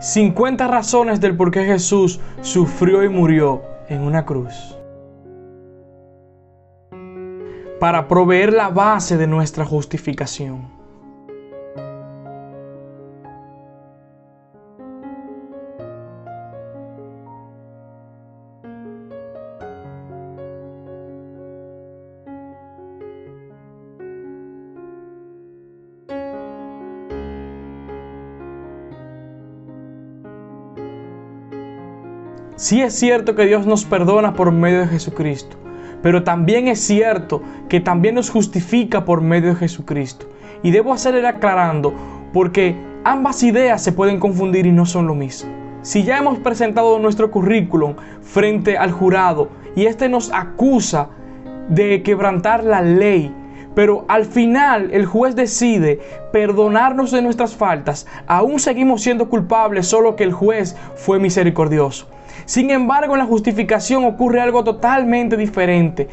50 razones del por qué Jesús sufrió y murió en una cruz. Para proveer la base de nuestra justificación. Sí es cierto que Dios nos perdona por medio de Jesucristo, pero también es cierto que también nos justifica por medio de Jesucristo. Y debo hacerle aclarando porque ambas ideas se pueden confundir y no son lo mismo. Si ya hemos presentado nuestro currículum frente al jurado y éste nos acusa de quebrantar la ley, pero al final el juez decide perdonarnos de nuestras faltas, aún seguimos siendo culpables, solo que el juez fue misericordioso. Sin embargo, en la justificación ocurre algo totalmente diferente.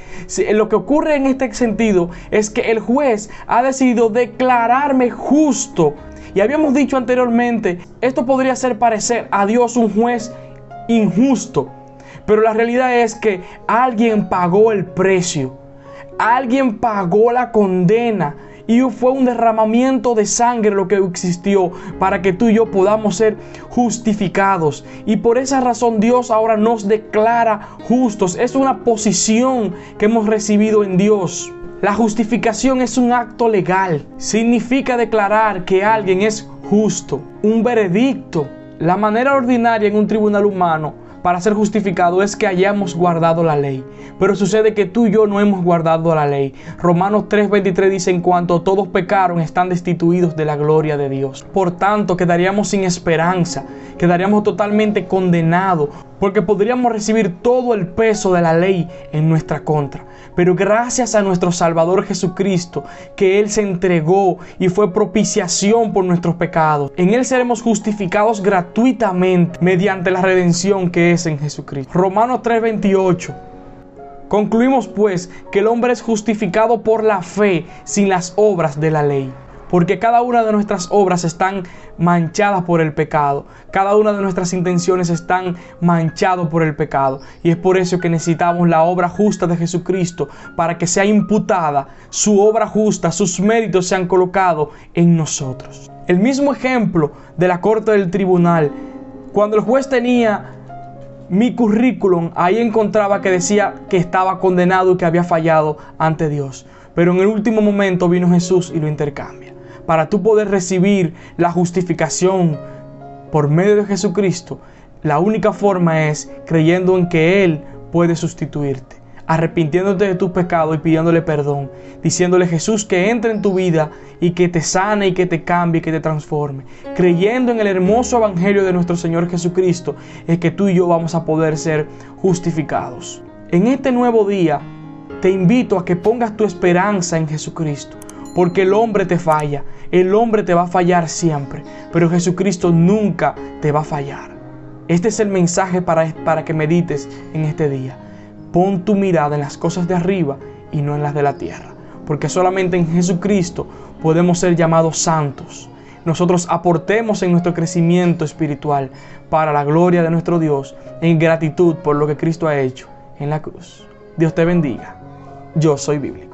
Lo que ocurre en este sentido es que el juez ha decidido declararme justo. Y habíamos dicho anteriormente, esto podría hacer parecer a Dios un juez injusto. Pero la realidad es que alguien pagó el precio. Alguien pagó la condena y fue un derramamiento de sangre lo que existió para que tú y yo podamos ser justificados. Y por esa razón Dios ahora nos declara justos. Es una posición que hemos recibido en Dios. La justificación es un acto legal. Significa declarar que alguien es justo. Un veredicto. La manera ordinaria en un tribunal humano para ser justificado es que hayamos guardado la ley. Pero sucede que tú y yo no hemos guardado la ley. Romanos 3:23 dice, en cuanto todos pecaron, están destituidos de la gloria de Dios. Por tanto, quedaríamos sin esperanza, quedaríamos totalmente condenados, porque podríamos recibir todo el peso de la ley en nuestra contra. Pero gracias a nuestro Salvador Jesucristo, que Él se entregó y fue propiciación por nuestros pecados, en Él seremos justificados gratuitamente mediante la redención que es en Jesucristo. Romanos 3:28. Concluimos pues que el hombre es justificado por la fe sin las obras de la ley porque cada una de nuestras obras están manchadas por el pecado, cada una de nuestras intenciones están manchadas por el pecado, y es por eso que necesitamos la obra justa de Jesucristo para que sea imputada su obra justa, sus méritos sean colocados en nosotros. El mismo ejemplo de la corte del tribunal, cuando el juez tenía mi currículum, ahí encontraba que decía que estaba condenado y que había fallado ante Dios. Pero en el último momento vino Jesús y lo intercambia para tú poder recibir la justificación por medio de Jesucristo, la única forma es creyendo en que Él puede sustituirte, arrepintiéndote de tus pecados y pidiéndole perdón, diciéndole Jesús que entre en tu vida y que te sane y que te cambie y que te transforme. Creyendo en el hermoso evangelio de nuestro Señor Jesucristo, es que tú y yo vamos a poder ser justificados. En este nuevo día, te invito a que pongas tu esperanza en Jesucristo porque el hombre te falla, el hombre te va a fallar siempre, pero Jesucristo nunca te va a fallar. Este es el mensaje para, para que medites en este día. Pon tu mirada en las cosas de arriba y no en las de la tierra, porque solamente en Jesucristo podemos ser llamados santos. Nosotros aportemos en nuestro crecimiento espiritual para la gloria de nuestro Dios en gratitud por lo que Cristo ha hecho en la cruz. Dios te bendiga. Yo soy bíblico.